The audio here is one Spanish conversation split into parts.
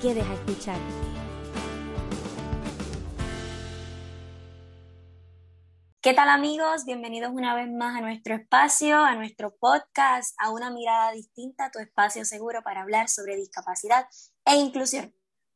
que deja escuchar. ¿Qué tal amigos? Bienvenidos una vez más a nuestro espacio, a nuestro podcast, a una mirada distinta, tu espacio seguro para hablar sobre discapacidad e inclusión.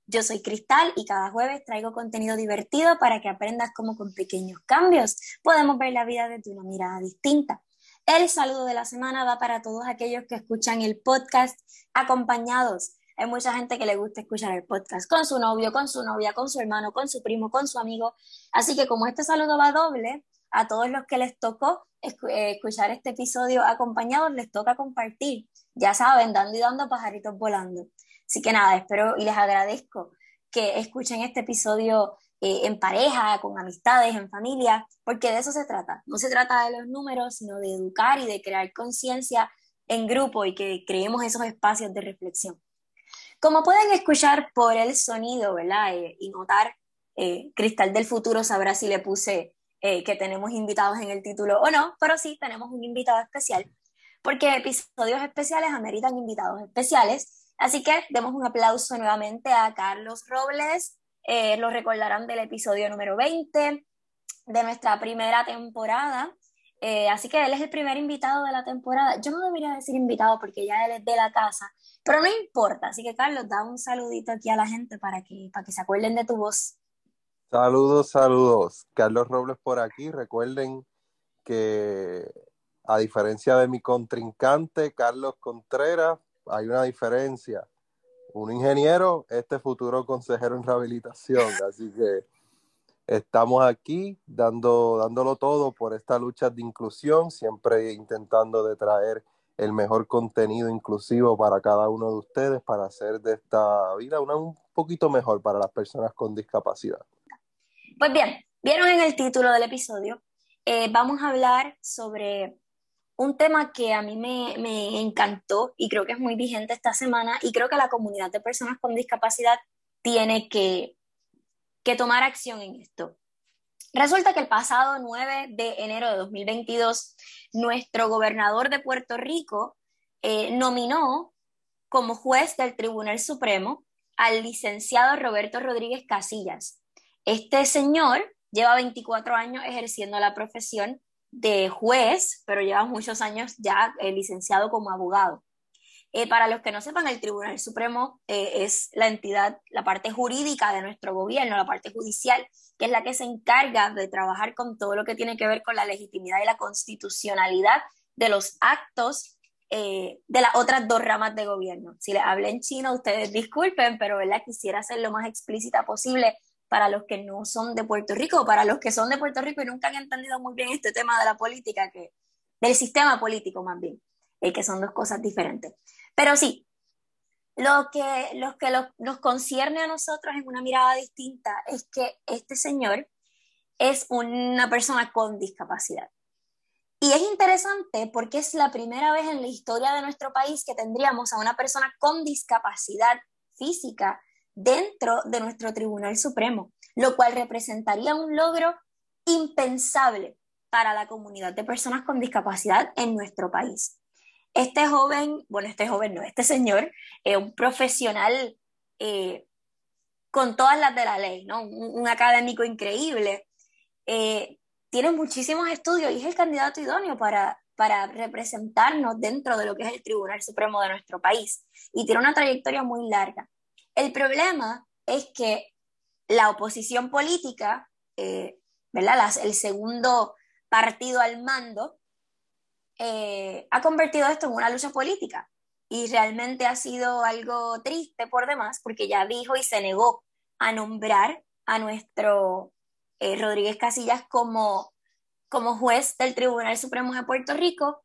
Yo soy Cristal y cada jueves traigo contenido divertido para que aprendas cómo con pequeños cambios podemos ver la vida desde una mirada distinta. El saludo de la semana va para todos aquellos que escuchan el podcast acompañados hay mucha gente que le gusta escuchar el podcast con su novio, con su novia, con su hermano, con su primo, con su amigo. Así que como este saludo va doble, a todos los que les tocó eh, escuchar este episodio acompañados, les toca compartir. Ya saben, dando y dando pajaritos volando. Así que nada, espero y les agradezco que escuchen este episodio eh, en pareja, con amistades, en familia, porque de eso se trata. No se trata de los números, sino de educar y de crear conciencia en grupo y que creemos esos espacios de reflexión. Como pueden escuchar por el sonido, ¿verdad? Eh, y notar, eh, Cristal del Futuro sabrá si le puse eh, que tenemos invitados en el título o no, pero sí tenemos un invitado especial, porque episodios especiales ameritan invitados especiales. Así que demos un aplauso nuevamente a Carlos Robles, lo recordarán del episodio número 20 de nuestra primera temporada. Así que él es el primer invitado de la temporada. Yo no debería decir invitado porque ya él es de la casa, pero no importa, así que Carlos, da un saludito aquí a la gente para que, para que se acuerden de tu voz. Saludos, saludos. Carlos Robles por aquí. Recuerden que a diferencia de mi contrincante, Carlos Contreras, hay una diferencia. Un ingeniero, este futuro consejero en rehabilitación. Así que estamos aquí dando, dándolo todo por esta lucha de inclusión, siempre intentando de traer el mejor contenido inclusivo para cada uno de ustedes para hacer de esta vida una un poquito mejor para las personas con discapacidad. Pues bien, vieron en el título del episodio, eh, vamos a hablar sobre un tema que a mí me, me encantó y creo que es muy vigente esta semana y creo que la comunidad de personas con discapacidad tiene que, que tomar acción en esto. Resulta que el pasado 9 de enero de 2022, nuestro gobernador de Puerto Rico eh, nominó como juez del Tribunal Supremo al licenciado Roberto Rodríguez Casillas. Este señor lleva 24 años ejerciendo la profesión de juez, pero lleva muchos años ya eh, licenciado como abogado. Eh, para los que no sepan, el Tribunal Supremo eh, es la entidad, la parte jurídica de nuestro gobierno, la parte judicial, que es la que se encarga de trabajar con todo lo que tiene que ver con la legitimidad y la constitucionalidad de los actos eh, de las otras dos ramas de gobierno. Si les hablé en chino, ustedes disculpen, pero ¿verdad? quisiera ser lo más explícita posible para los que no son de Puerto Rico, para los que son de Puerto Rico y nunca han entendido muy bien este tema de la política, que, del sistema político más bien, que son dos cosas diferentes. Pero sí, lo que, lo que nos concierne a nosotros en una mirada distinta es que este señor es una persona con discapacidad. Y es interesante porque es la primera vez en la historia de nuestro país que tendríamos a una persona con discapacidad física dentro de nuestro Tribunal Supremo, lo cual representaría un logro impensable para la comunidad de personas con discapacidad en nuestro país. Este joven, bueno, este joven no, este señor, es un profesional eh, con todas las de la ley, ¿no? Un, académico increíble. Eh, tiene muchísimos estudios y es el candidato idóneo para, para representarnos dentro de lo que es el Tribunal Supremo de nuestro país. Y tiene una trayectoria muy larga. El problema es que la oposición política, eh, ¿verdad? el segundo partido al mando, eh, ha convertido esto en una lucha política y realmente ha sido algo triste por demás porque ya dijo y se negó a nombrar a nuestro eh, Rodríguez Casillas como, como juez del Tribunal Supremo de Puerto Rico.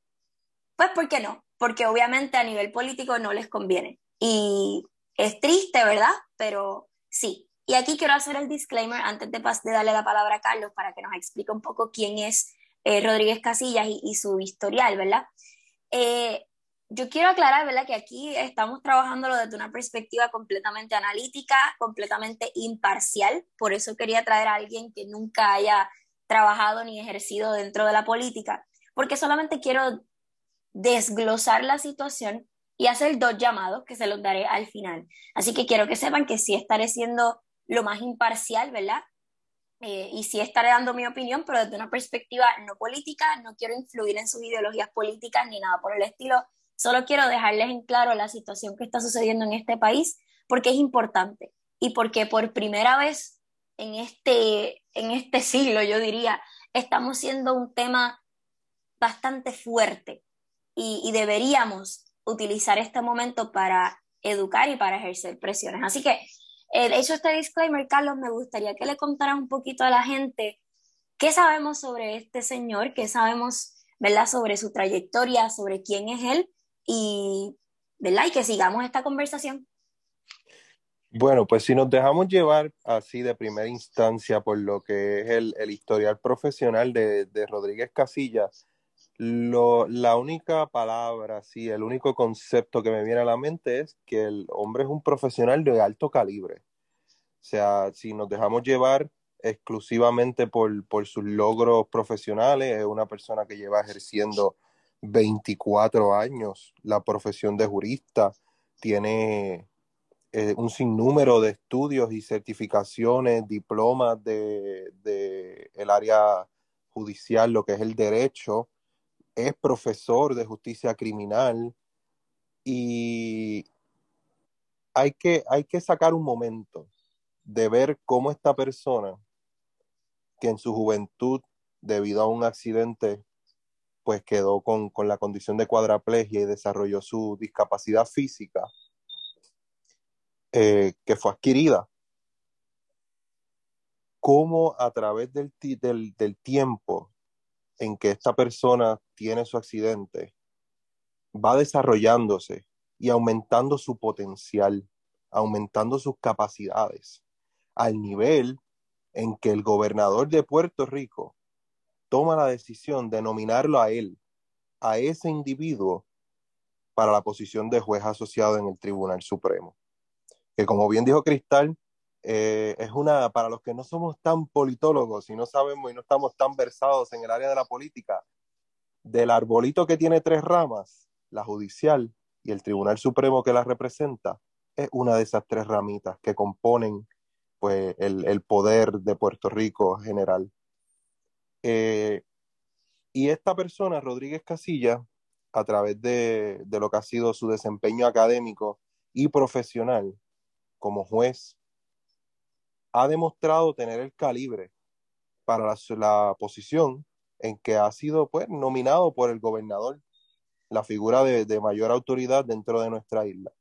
Pues, ¿por qué no? Porque obviamente a nivel político no les conviene. Y Es triste, ¿verdad? Pero sí. Y aquí quiero hacer el disclaimer antes de, de darle la palabra a Carlos para que nos explique un poco quién es eh, Rodríguez Casillas y, su historial, ¿verdad? Eh, yo quiero aclarar, ¿verdad? Que aquí estamos trabajándolo desde una perspectiva completamente analítica, completamente imparcial. Por eso quería traer a alguien que nunca haya trabajado ni ejercido dentro de la política, porque solamente quiero desglosar la situación y hacer dos llamados que se los daré al final. Así que quiero que sepan que sí estaré siendo lo más imparcial, ¿verdad? Eh, y sí estaré dando mi opinión, pero desde una perspectiva no política, no quiero influir en sus ideologías políticas ni nada por el estilo, Solo quiero dejarles en claro la situación que está sucediendo en este país porque es importante y porque por primera vez en este, en este siglo, yo diría, estamos siendo un tema bastante fuerte y, deberíamos utilizar este momento para educar y para ejercer presiones. Así que, eh, hecho este disclaimer, Carlos, me gustaría que le contaras un poquito a la gente qué sabemos sobre este señor, qué sabemos, ¿verdad?, sobre su trayectoria, sobre quién es él y, ¿verdad? y que sigamos esta conversación. Bueno, pues si nos dejamos llevar así de primera instancia por lo que es el, historial profesional de, Rodríguez Casillas, lo, la única palabra, sí, el único concepto que me viene a la mente es que el hombre es un profesional de alto calibre. O sea, si nos dejamos llevar exclusivamente por, por sus logros profesionales, es una persona que lleva ejerciendo 24 años la profesión de jurista, tiene eh, un sinnúmero de estudios y certificaciones, diplomas de, de, área judicial, lo que es el derecho, es profesor de justicia criminal y hay que, hay que sacar un momento de ver cómo esta persona, que en su juventud, debido a un accidente pues quedó con, la condición de cuadraplegia y desarrolló su discapacidad física eh, que fue adquirida. Cómo a través del, del, del tiempo en que esta persona tiene su accidente, va desarrollándose y aumentando su potencial, aumentando sus capacidades, al nivel en que el gobernador de Puerto Rico toma la decisión de nominarlo a él, a ese individuo, para la posición de juez asociado en el Tribunal Supremo. Que como bien dijo Cristal, eh, es una, para los que no somos tan politólogos y no sabemos y no estamos tan versados en el área de la política, del arbolito que tiene tres ramas, la judicial y el Tribunal Supremo que la representa, es una de esas tres ramitas que componen pues, el, poder de Puerto Rico general. Eh, y esta persona, Rodríguez Casilla, a través de, lo que ha sido su desempeño académico y profesional como juez, ha demostrado tener el calibre para la, posición en que ha sido pues, nominado por el gobernador, la figura de, de mayor autoridad dentro de nuestra isla.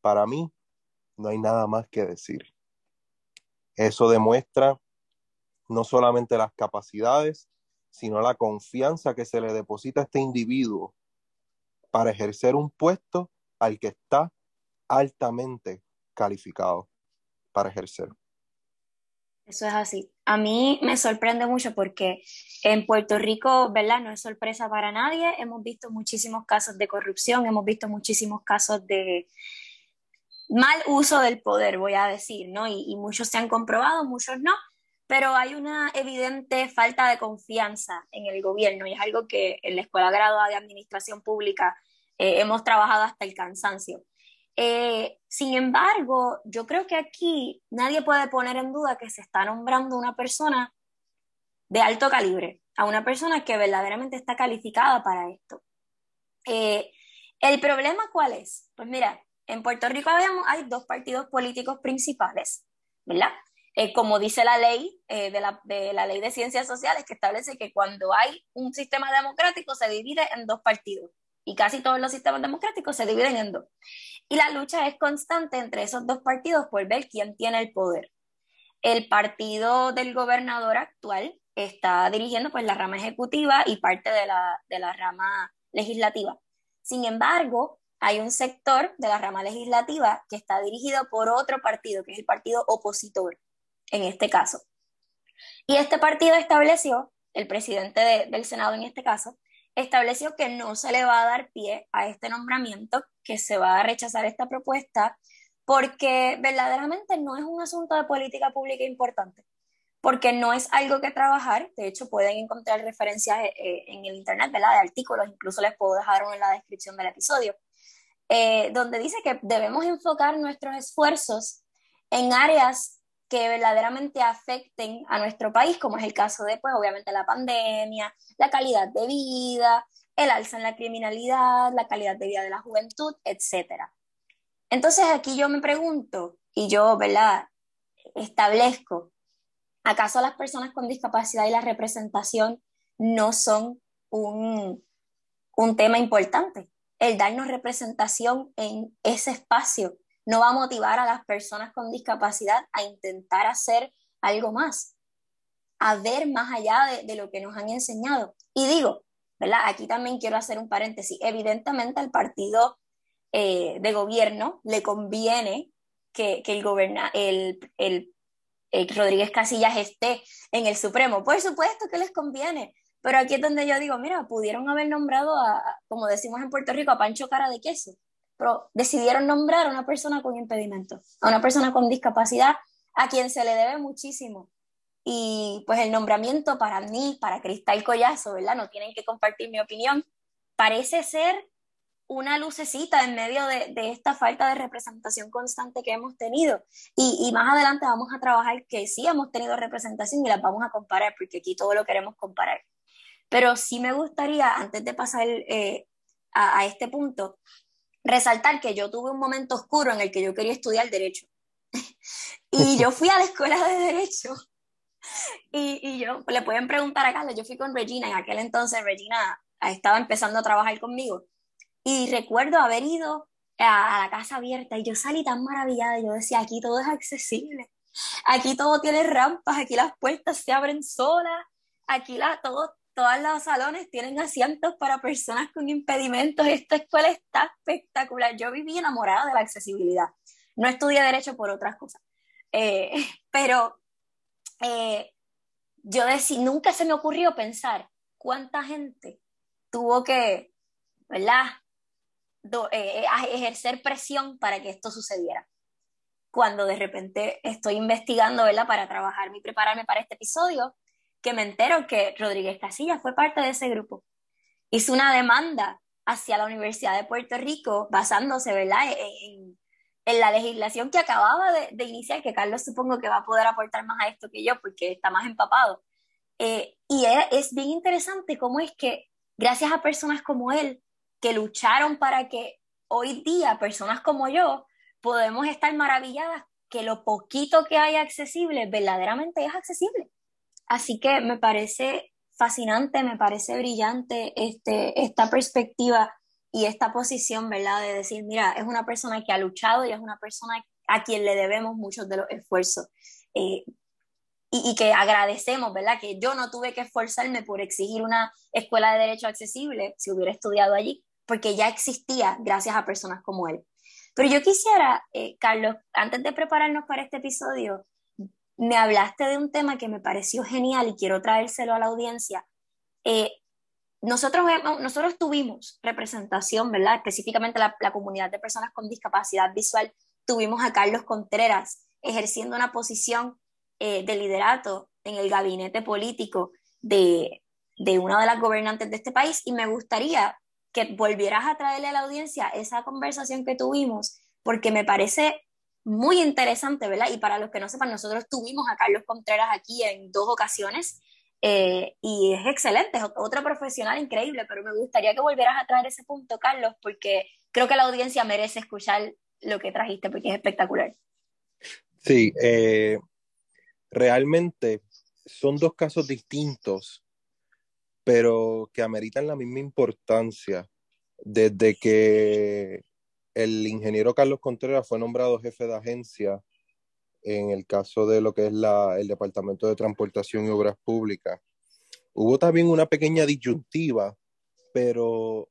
Para mí, no hay nada más que decir. Eso demuestra no solamente las capacidades, sino la confianza que se le deposita a este individuo para ejercer un puesto al que está altamente calificado para ejercer. Eso es así. A mí me sorprende mucho porque en Puerto Rico, ¿verdad? No es sorpresa para nadie. Hemos visto muchísimos casos de corrupción, hemos visto muchísimos casos de mal uso del poder, voy a decir, ¿no? Y, muchos se han comprobado, muchos no pero hay una evidente falta de confianza en el gobierno y es algo que en la Escuela Graduada de Administración Pública eh, hemos trabajado hasta el cansancio. Eh, sin embargo, yo creo que aquí nadie puede poner en duda que se está nombrando una persona de alto calibre, a una persona que verdaderamente está calificada para esto. Eh, ¿El problema cuál es? Pues mira, en Puerto Rico hay dos partidos políticos principales, ¿verdad? Eh, como dice la ley de, la, ley de ciencias sociales, que establece que cuando hay un sistema democrático se divide en dos partidos y casi todos los sistemas democráticos se dividen en dos. Y la lucha es constante entre esos dos partidos por ver quién tiene el poder. El partido del gobernador actual está dirigiendo pues la rama ejecutiva y parte de la, de la rama legislativa. Sin embargo, hay un sector de la rama legislativa que está dirigido por otro partido, que es el partido opositor, en este caso. Y este partido estableció, el presidente del Senado en este caso, estableció que no se le va a dar pie a este nombramiento, que se va a rechazar esta propuesta, porque verdaderamente no es un asunto de política pública importante, porque no es algo que trabajar, de hecho pueden encontrar referencias eh, eh, en el Internet, ¿verdad? De artículos, incluso les puedo dejar uno en la descripción del episodio, eh, donde dice que debemos enfocar nuestros esfuerzos en áreas que verdaderamente afecten a nuestro país, como es el caso de, pues, obviamente, la pandemia, la calidad de vida, el alza en la criminalidad, la calidad de vida de la juventud, etc. Entonces, aquí yo me pregunto, y yo, ¿verdad?, establezco, ¿acaso las personas con discapacidad y la representación no son un, un tema importante? El darnos representación en ese espacio no va a motivar a las personas con discapacidad a intentar hacer algo más, a ver más allá de, lo que nos han enseñado. Y digo, ¿verdad? Aquí también quiero hacer un paréntesis. Evidentemente al partido eh, de gobierno le conviene que, el, goberna, el, el, Rodríguez Casillas esté en el Supremo. Por supuesto que les conviene, pero aquí es donde yo digo, mira, pudieron haber nombrado a, como decimos en Puerto Rico, a Pancho Cara de Queso pero decidieron nombrar a una persona con impedimento, a una persona con discapacidad, a quien se le debe muchísimo. Y pues el nombramiento para mí, para Cristal Collazo, ¿verdad? No tienen que compartir mi opinión, parece ser una lucecita en medio de, esta falta de representación constante que hemos tenido. Y, más adelante vamos a trabajar que sí hemos tenido representación y las vamos a comparar, porque aquí todo lo queremos comparar. Pero sí me gustaría, antes de pasar eh, a, a, este punto, resaltar que yo tuve un momento oscuro en el que yo quería estudiar derecho. y yo fui a la escuela de derecho. Y, y, yo, le pueden preguntar a Carlos, yo fui con Regina, en aquel entonces Regina estaba empezando a trabajar conmigo. Y recuerdo haber ido a, la casa abierta y yo salí tan maravillada, yo decía, aquí todo es accesible, aquí todo tiene rampas, aquí las puertas se abren solas, aquí la, todo, todos los salones tienen asientos para personas con impedimentos. Esta escuela está espectacular. Yo viví enamorada de la accesibilidad. No estudié derecho por otras cosas. Eh, pero eh, yo decí, nunca se me ocurrió pensar cuánta gente tuvo que, ¿verdad? Eh, ejercer presión para que esto sucediera. Cuando de repente estoy investigando, ¿verdad? Para trabajar y prepararme para este episodio, que me entero que Rodríguez Casillas fue parte de ese grupo. Hizo una demanda hacia la Universidad de Puerto Rico basándose, ¿verdad?, en, la legislación que acababa de, iniciar, que Carlos supongo que va a poder aportar más a esto que yo porque está más empapado. Eh, y es, bien interesante cómo es que gracias a personas como él, que lucharon para que hoy día personas como yo podemos estar maravilladas que lo poquito que hay accesible verdaderamente es accesible. Así que me parece fascinante, me parece brillante este, esta perspectiva y esta posición, ¿verdad? De decir, mira, es una persona que ha luchado y es una persona a quien le debemos muchos de los esfuerzos. Eh, y, que agradecemos, ¿verdad? Que yo no tuve que esforzarme por exigir una escuela de derecho accesible si hubiera estudiado allí, porque ya existía gracias a personas como él. Pero yo quisiera, eh, Carlos, antes de prepararnos para este episodio, me hablaste de un tema que me pareció genial y quiero traérselo a la audiencia. Eh, nosotros, nosotros tuvimos representación, ¿verdad? Específicamente la, comunidad de personas con discapacidad visual, tuvimos a Carlos Contreras ejerciendo una posición eh, de liderato en el gabinete político de, de una de las gobernantes de este país y me gustaría que volvieras a traerle a la audiencia esa conversación que tuvimos, porque me parece muy interesante, ¿verdad? Y para los que no sepan, nosotros tuvimos a Carlos Contreras aquí en dos ocasiones eh, y es excelente, es otro profesional increíble, pero me gustaría que volvieras a traer ese punto, Carlos, porque creo que la audiencia merece escuchar lo que trajiste, porque es espectacular. Sí, eh, realmente son dos casos distintos, pero que ameritan la misma importancia. Desde que el ingeniero Carlos Contreras fue nombrado jefe de agencia en el caso de lo que es la, el Departamento de Transportación y Obras Públicas. Hubo también una pequeña disyuntiva, pero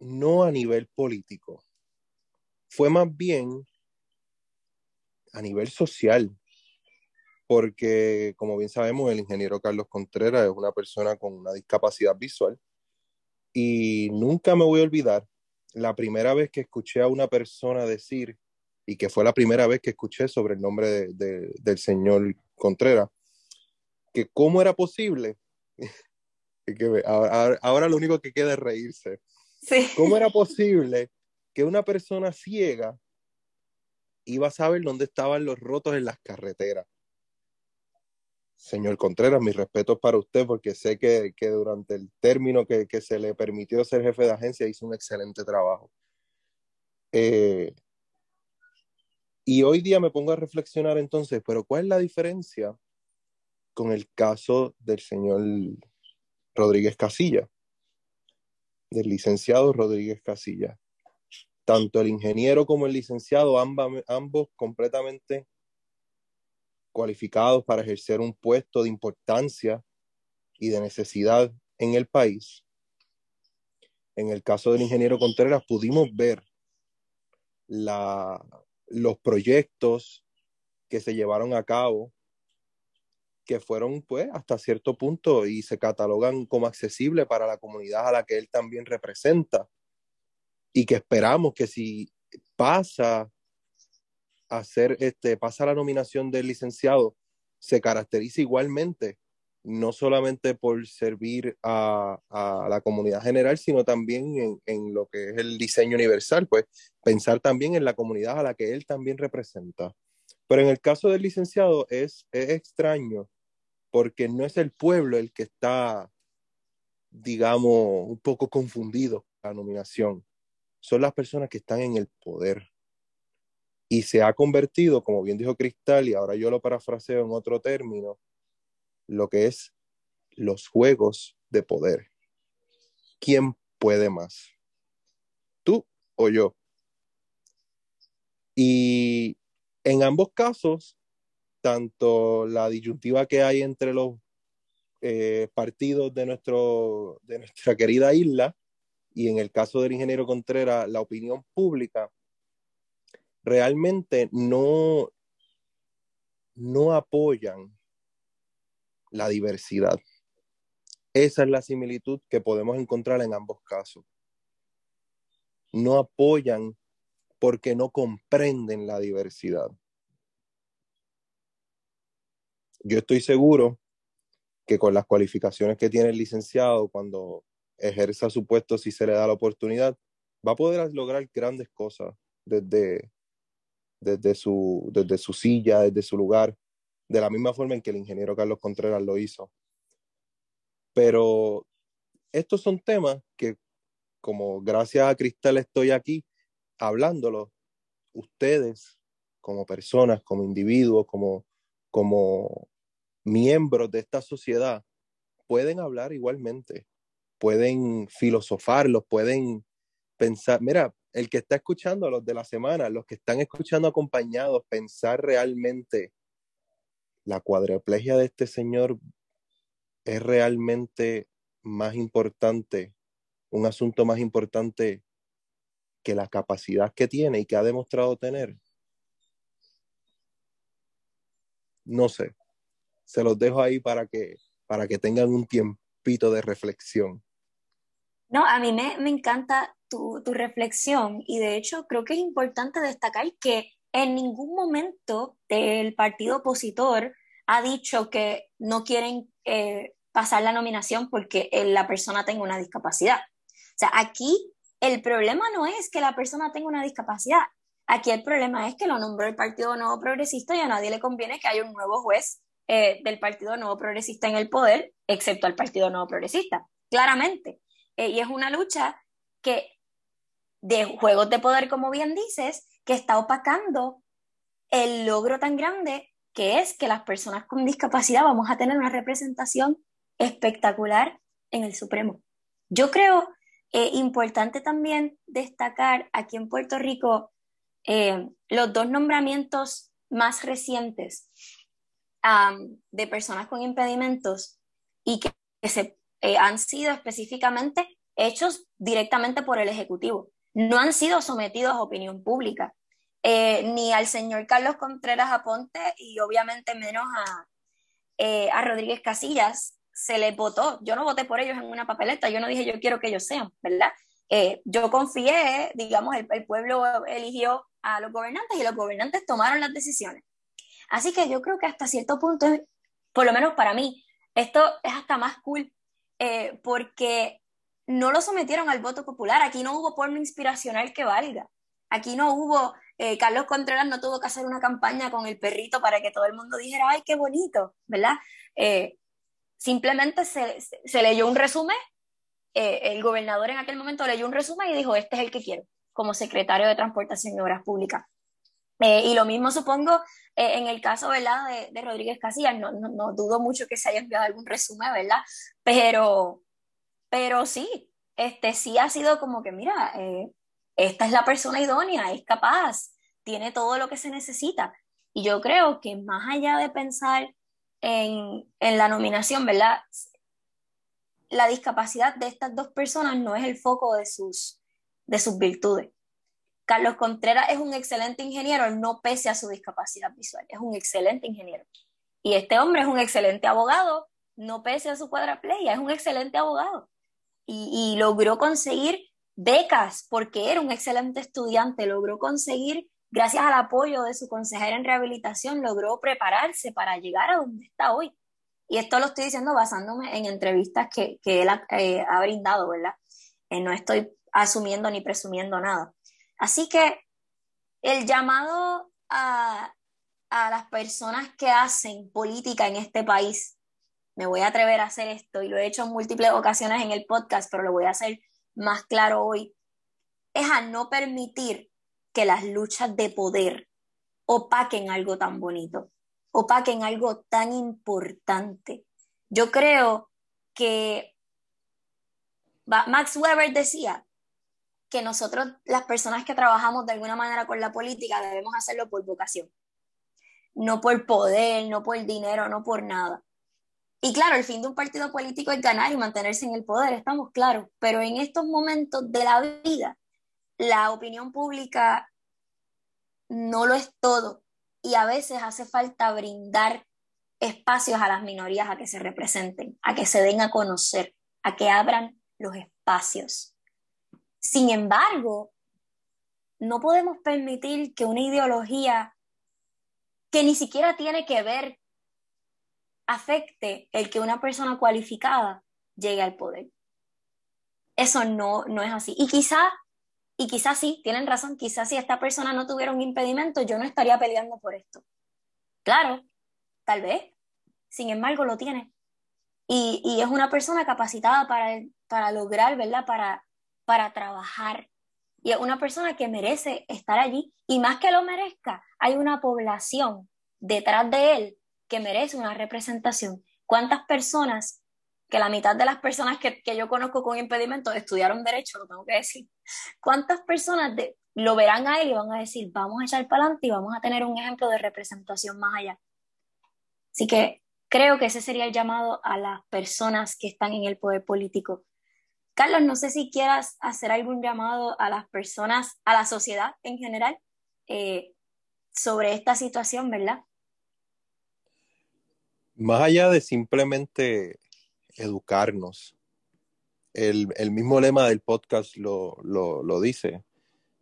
no a nivel político, fue más bien a nivel social, porque como bien sabemos, el ingeniero Carlos Contreras es una persona con una discapacidad visual y nunca me voy a olvidar la primera vez que escuché a una persona decir, y que fue la primera vez que escuché sobre el nombre del señor Contreras, que cómo era posible, que ahora, ahora, lo único que queda es reírse, sí. cómo era posible que una persona ciega iba a saber dónde estaban los rotos en las carreteras. Señor Contreras, mis respetos para usted porque sé que, que durante el término que, que, se le permitió ser jefe de agencia hizo un excelente trabajo. Eh, y hoy día me pongo a reflexionar entonces, pero ¿cuál es la diferencia con el caso del señor Rodríguez Casilla? Del licenciado Rodríguez Casilla. Tanto el ingeniero como el licenciado, ambos, ambos completamente cualificados para ejercer un puesto de importancia y de necesidad en el país. En el caso del ingeniero Contreras pudimos ver la, los proyectos que se llevaron a cabo, que fueron pues hasta cierto punto y se catalogan como accesibles para la comunidad a la que él también representa y que esperamos que si pasa hacer este, pasa la nominación del licenciado, se caracteriza igualmente, no solamente por servir a, la comunidad general, sino también en, en, lo que es el diseño universal, pues pensar también en la comunidad a la que él también representa. Pero en el caso del licenciado es, es extraño, porque no es el pueblo el que está, digamos, un poco confundido la nominación, son las personas que están en el poder y se ha convertido, como bien dijo Cristal, y ahora yo lo parafraseo en otro término, lo que es los juegos de poder. ¿Quién puede más? ¿Tú o yo? Y en ambos casos, tanto la disyuntiva que hay entre los eh, partidos de, nuestro, de nuestra querida isla y en el caso del ingeniero Contreras, la opinión pública, realmente no, no apoyan la diversidad. Esa es la similitud que podemos encontrar en ambos casos. No apoyan porque no comprenden la diversidad. Yo estoy seguro que con las cualificaciones que tiene el licenciado, cuando ejerza su puesto, si se le da la oportunidad, va a poder lograr grandes cosas desde, desde su, desde su silla, desde su lugar, de la misma forma en que el ingeniero Carlos Contreras lo hizo. Pero estos son temas que, como gracias a Cristal estoy aquí hablándolo, ustedes como personas, como individuos, como, como miembros de esta sociedad, pueden hablar igualmente, pueden filosofarlos, pueden pensar, mira, el que está escuchando los de la semana, los que están escuchando acompañados, pensar realmente la cuadriplegia de este señor es realmente más importante, un asunto más importante que la capacidad que tiene y que ha demostrado tener. No sé, se los dejo ahí para que, para que tengan un tiempito de reflexión. No, a mí me, me encanta tu, tu, reflexión y de hecho creo que es importante destacar que en ningún momento el partido opositor ha dicho que no quieren eh, pasar la nominación porque la persona tenga una discapacidad. O sea, aquí el problema no es que la persona tenga una discapacidad. Aquí el problema es que lo nombró el Partido Nuevo Progresista y a nadie le conviene que haya un nuevo juez eh, del Partido Nuevo Progresista en el poder, excepto al Partido Nuevo Progresista, claramente. Eh, y es una lucha que de juegos de poder, como bien dices, que está opacando el logro tan grande que es que las personas con discapacidad vamos a tener una representación espectacular en el Supremo. Yo creo eh, importante también destacar aquí en Puerto Rico eh, los dos nombramientos más recientes de personas con impedimentos y que, que se eh, han sido específicamente hechos directamente por el Ejecutivo. No han sido sometidos a opinión pública, eh, ni al señor Carlos Contreras Aponte y obviamente menos a, eh, a Rodríguez Casillas se le votó. Yo no voté por ellos en una papeleta, yo no dije yo quiero que ellos sean, ¿verdad? Eh, yo confié, digamos, el, el, pueblo eligió a los gobernantes y los gobernantes tomaron las decisiones. Así que yo creo que hasta cierto punto, por lo menos para mí, esto es hasta más cool eh, porque no lo sometieron al voto popular. Aquí no hubo porno inspiracional que valga. Aquí no hubo, eh, Carlos Contreras no tuvo que hacer una campaña con el perrito para que todo el mundo dijera, ay, qué bonito, ¿verdad? Eh, simplemente se, se, leyó un resumen, el gobernador en aquel momento leyó un resumen y dijo, este es el que quiero, como secretario de Transportación y Obras Públicas. Y lo mismo supongo en el caso, ¿verdad?, de, de Rodríguez Casillas, no, no, no, dudo mucho que se haya enviado algún resumen, ¿verdad? Pero, pero sí, este sí ha sido como que, mira, eh, esta es la persona idónea, es capaz, tiene todo lo que se necesita. Y yo creo que más allá de pensar en, en la nominación, ¿verdad? La discapacidad de estas dos personas no es el foco de sus, de sus virtudes. Carlos Contreras es un excelente ingeniero, no pese a su discapacidad visual, es un excelente ingeniero. Y este hombre es un excelente abogado, no pese a su cuadraplegia, es un excelente abogado. Y, logró conseguir becas porque era un excelente estudiante, logró conseguir, gracias al apoyo de su consejera en rehabilitación, logró prepararse para llegar a donde está hoy. Y esto lo estoy diciendo basándome en entrevistas que, él eh, ha, brindado, ¿verdad? Eh, no estoy asumiendo ni presumiendo nada. Así que el llamado a, a las personas que hacen política en este país me voy a atrever a hacer esto y lo he hecho en múltiples ocasiones en el podcast, pero lo voy a hacer más claro hoy, es a no permitir que las luchas de poder opaquen algo tan bonito, opaquen algo tan importante. Yo creo que Max Weber decía que nosotros, las personas que trabajamos de alguna manera con la política, debemos hacerlo por vocación, no por poder, no por dinero, no por nada. Y claro, el fin de un partido político es ganar y mantenerse en el poder, estamos claros, pero en estos momentos de la vida, la opinión pública no lo es todo y a veces hace falta brindar espacios a las minorías a que se representen, a que se den a conocer, a que abran los espacios. Sin embargo, no podemos permitir que una ideología que ni siquiera tiene que ver afecte el que una persona cualificada llegue al poder. Eso no, no es así. Y quizá, y quizá sí, tienen razón, quizás si esta persona no tuviera un impedimento, yo no estaría peleando por esto. Claro, tal vez. Sin embargo, lo tiene. Y, y es una persona capacitada para, para lograr, ¿verdad? Para, para trabajar. Y es una persona que merece estar allí. Y más que lo merezca, hay una población detrás de él que merece una representación. ¿Cuántas personas, que la mitad de las personas que, yo conozco con impedimento estudiaron derecho, lo tengo que decir, cuántas personas de, lo verán a él y van a decir, vamos a echar para adelante y vamos a tener un ejemplo de representación más allá? Así que creo que ese sería el llamado a las personas que están en el poder político. Carlos, no sé si quieras hacer algún llamado a las personas, a la sociedad en general, eh, sobre esta situación, ¿verdad? Más allá de simplemente educarnos, el, mismo lema del podcast lo, dice.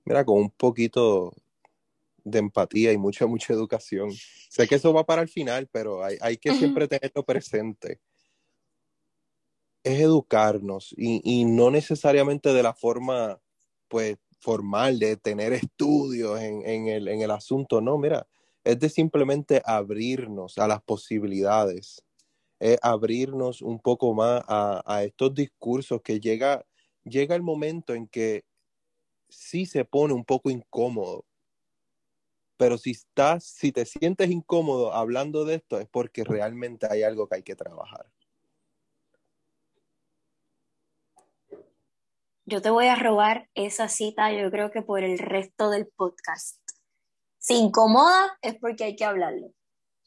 Mira, con un poquito de empatía y mucha, mucha educación. Sé que eso va para el final, pero hay, que siempre tenerlo presente. Es educarnos y, y, no necesariamente de la forma, pues, formal de tener estudios en, en, el, en el asunto. No, mira, es de simplemente abrirnos a las posibilidades, es abrirnos un poco más a, estos discursos que llega, llega el momento en que sí se pone un poco incómodo. Pero si estás, si te sientes incómodo hablando de esto, es porque realmente hay algo que hay que trabajar. Yo te voy a robar esa cita, yo creo que por el resto del podcast. Si incomoda es porque hay que hablarlo.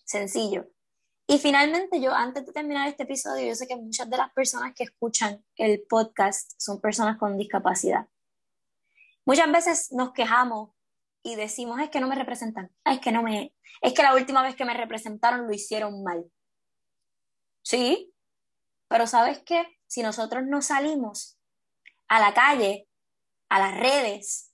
Sencillo. Y finalmente yo, antes de terminar este episodio, yo sé que muchas de las personas que escuchan el podcast son personas con discapacidad. Muchas veces nos quejamos y decimos, es que no me representan, es que no me, es que la última vez que me representaron lo hicieron mal. Sí, pero ¿sabes qué? Si nosotros no salimos a la calle, a las redes,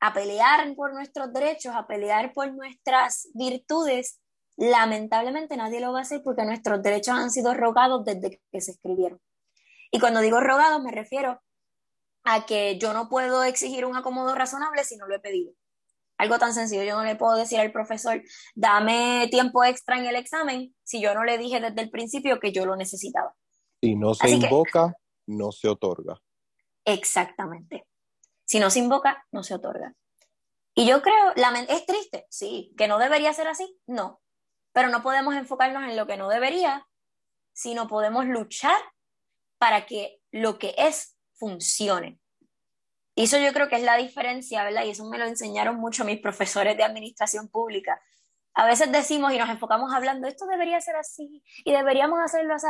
a pelear por nuestros derechos, a pelear por nuestras virtudes, lamentablemente nadie lo va a hacer porque nuestros derechos han sido rogados desde que se escribieron. Y cuando digo rogados me refiero a que yo no puedo exigir un acomodo razonable si no lo he pedido. Algo tan sencillo, yo no le puedo decir al profesor, dame tiempo extra en el examen si yo no le dije desde el principio que yo lo necesitaba. Si no se invoca, no se otorga. Exactamente. Si no se invoca, no se otorga. Y yo creo, es triste, sí, que no debería ser así, no. Pero no podemos enfocarnos en lo que no debería, sino podemos luchar para que lo que es funcione. Y eso yo creo que es la diferencia, ¿verdad? Y eso me lo enseñaron mucho mis profesores de administración pública. A veces decimos y nos enfocamos hablando, esto debería ser así y deberíamos hacerlo así.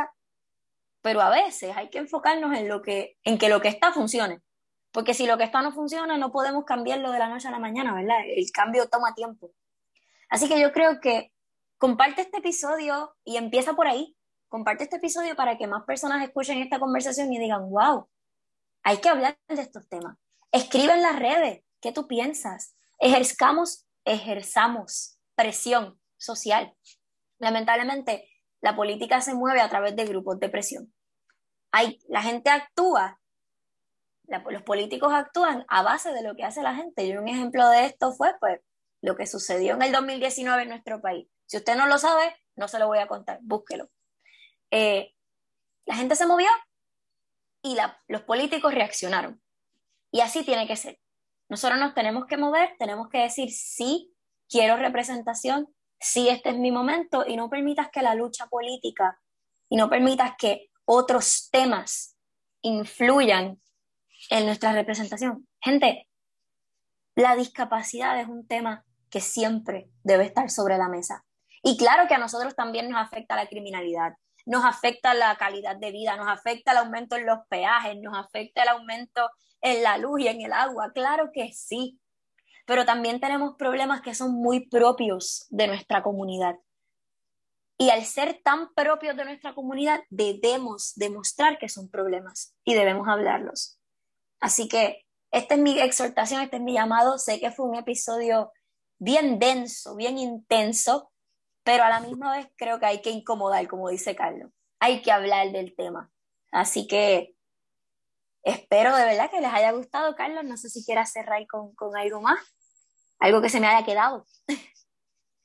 Pero a veces hay que enfocarnos en, lo que, en que lo que está funcione. Porque si lo que está no funciona, no podemos cambiarlo de la noche a la mañana, ¿verdad? El cambio toma tiempo. Así que yo creo que comparte este episodio y empieza por ahí. Comparte este episodio para que más personas escuchen esta conversación y digan, wow, hay que hablar de estos temas. Escribe en las redes qué tú piensas. Ejerzamos, ejerzamos presión social. Lamentablemente, la política se mueve a través de grupos de presión. Hay, la gente actúa, los políticos actúan a base de lo que hace la gente. Y un ejemplo de esto fue pues, lo que sucedió en el 2019 en nuestro país. Si usted no lo sabe, no se lo voy a contar, búsquelo. Eh, la gente se movió y los políticos reaccionaron. Y así tiene que ser. Nosotros nos tenemos que mover, tenemos que decir sí, quiero representación, sí, este es mi momento y no permitas que la lucha política y no permitas que otros temas influyan en nuestra representación. Gente, la discapacidad es un tema que siempre debe estar sobre la mesa. Y claro que a nosotros también nos afecta la criminalidad, nos afecta la calidad de vida, nos afecta el aumento en los peajes, nos afecta el aumento en la luz y en el agua, claro que sí, pero también tenemos problemas que son muy propios de nuestra comunidad. Y al ser tan propios de nuestra comunidad, debemos demostrar que son problemas y debemos hablarlos. Así que esta es mi exhortación, este es mi llamado. Sé que fue un episodio bien denso, bien intenso, pero a la misma vez creo que hay que incomodar, como dice Carlos. Hay que hablar del tema. Así que espero de verdad que les haya gustado, Carlos. No sé si quieras cerrar con, con algo más, algo que se me haya quedado.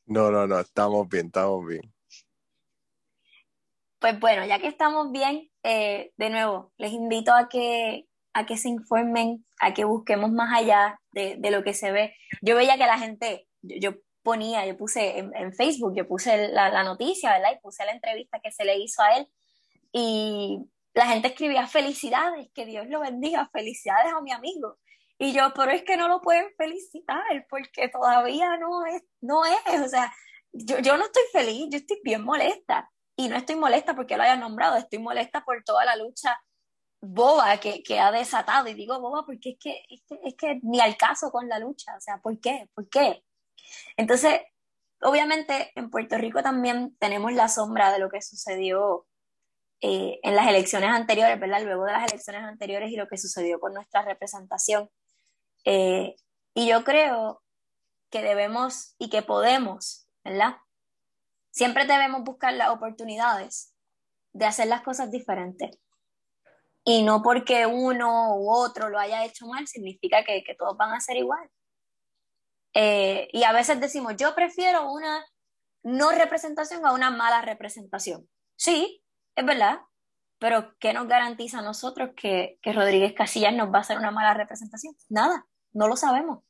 No, no, no, estamos bien, estamos bien. Pues bueno, ya que estamos bien, eh, de nuevo, les invito a que, a que se informen, a que busquemos más allá de, de lo que se ve. Yo veía que la gente, yo, ponía, yo puse en, en Facebook, yo puse la, la, noticia, ¿verdad? Y puse la entrevista que se le hizo a él. Y la gente escribía felicidades, que Dios lo bendiga, felicidades a mi amigo. Y yo, pero es que no lo pueden felicitar porque todavía no es, no es, o sea, yo, yo no estoy feliz, yo estoy bien molesta. Y no estoy molesta porque lo haya nombrado, estoy molesta por toda la lucha boba que, que ha desatado. Y digo boba porque es que, es que, es que ni al caso con la lucha, o sea, ¿por qué? ¿Por qué? Entonces, obviamente en Puerto Rico también tenemos la sombra de lo que sucedió eh, en las elecciones anteriores, ¿verdad? Luego de las elecciones anteriores y lo que sucedió con nuestra representación. Eh, y yo creo que debemos y que podemos, ¿verdad? Siempre debemos buscar las oportunidades de hacer las cosas diferentes. Y no porque uno u otro lo haya hecho mal, significa que, que todos van a ser igual. Eh, y a veces decimos, yo prefiero una no representación a una mala representación. Sí, es verdad, pero ¿qué nos garantiza a nosotros que, que Rodríguez Casillas nos va a hacer una mala representación? Nada, no lo sabemos.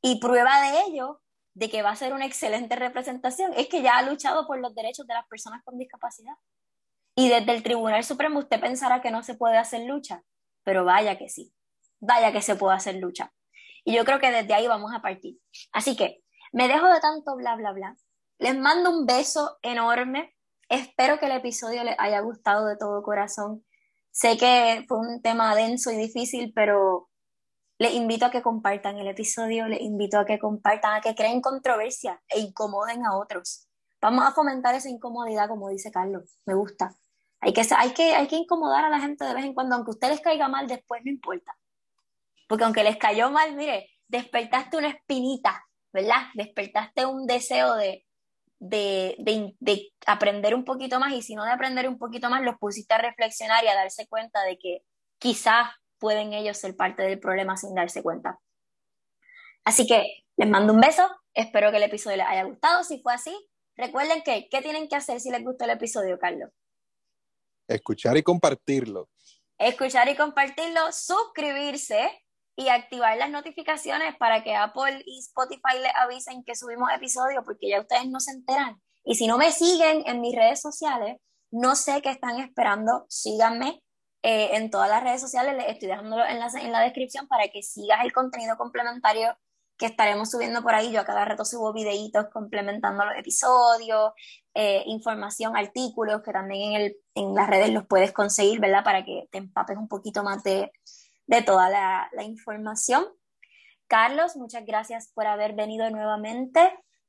Y prueba de ello, de que va a ser una excelente representación, es que ya ha luchado por los derechos de las personas con discapacidad. Y desde el Tribunal Supremo usted pensará que no se puede hacer lucha, pero vaya que sí, vaya que se puede hacer lucha. Y yo creo que desde ahí vamos a partir. Así que me dejo de tanto bla, bla, bla. Les mando un beso enorme Espero que el episodio les haya gustado de todo corazón. Sé que fue un tema denso y difícil, pero les invito a que compartan el episodio, les invito a que compartan, a que creen controversia e incomoden a otros. Vamos a fomentar esa incomodidad, como dice Carlos. Me gusta. Hay que, hay, que, hay que incomodar a la gente de vez en cuando, aunque a ustedes les caiga mal, después no importa. Porque aunque les cayó mal, mire, despertaste una espinita, ¿verdad? Despertaste un deseo de, de, de, aprender un poquito más y si no de aprender un poquito más, los pusiste a reflexionar y a darse cuenta de que quizás pueden ellos ser parte del problema sin darse cuenta. Así que les mando un beso, espero que el episodio les haya gustado, si fue así, recuerden que, ¿qué tienen que hacer si les gustó el episodio, Carlos? Escuchar y compartirlo. Escuchar y compartirlo, suscribirse y activar las notificaciones para que Apple y Spotify les avisen que subimos episodios, porque ya ustedes no se enteran. Y si no me siguen en mis redes sociales, no sé qué están esperando, síganme eh, en todas las redes sociales, les estoy dejando el enlace en la descripción para que sigas el contenido complementario que estaremos subiendo por ahí. Yo a cada rato subo videitos complementando los episodios, eh, información, artículos que también en, el, en las redes los puedes conseguir, ¿verdad? Para que te empapes un poquito más de, de toda la, información. Carlos, muchas gracias por haber venido nuevamente.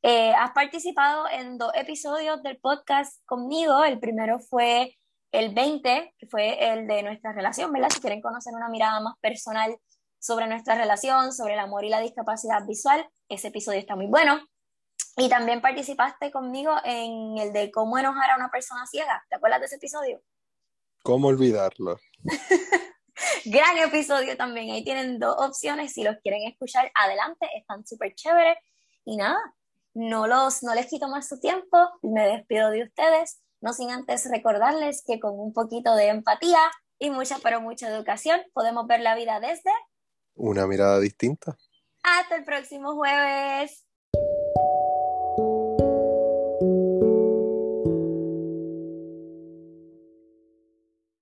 Eh, has participado en dos episodios del podcast conmigo. El primero fue el 20, que fue el de nuestra relación, ¿verdad? Si quieren conocer una mirada más personal sobre nuestra relación, sobre el amor y la discapacidad visual, ese episodio está muy bueno. Y también participaste conmigo en el de cómo enojar a una persona ciega. ¿Te acuerdas de ese episodio? ¿Cómo olvidarlo? Gran episodio también. Ahí tienen dos opciones. Si los quieren escuchar, adelante. Están súper chéveres. Y nada, no, los, no les quito más su tiempo. Me despido de ustedes. No sin antes recordarles que con un poquito de empatía y mucha, pero mucha educación, podemos ver la vida desde una mirada distinta. Hasta el próximo jueves.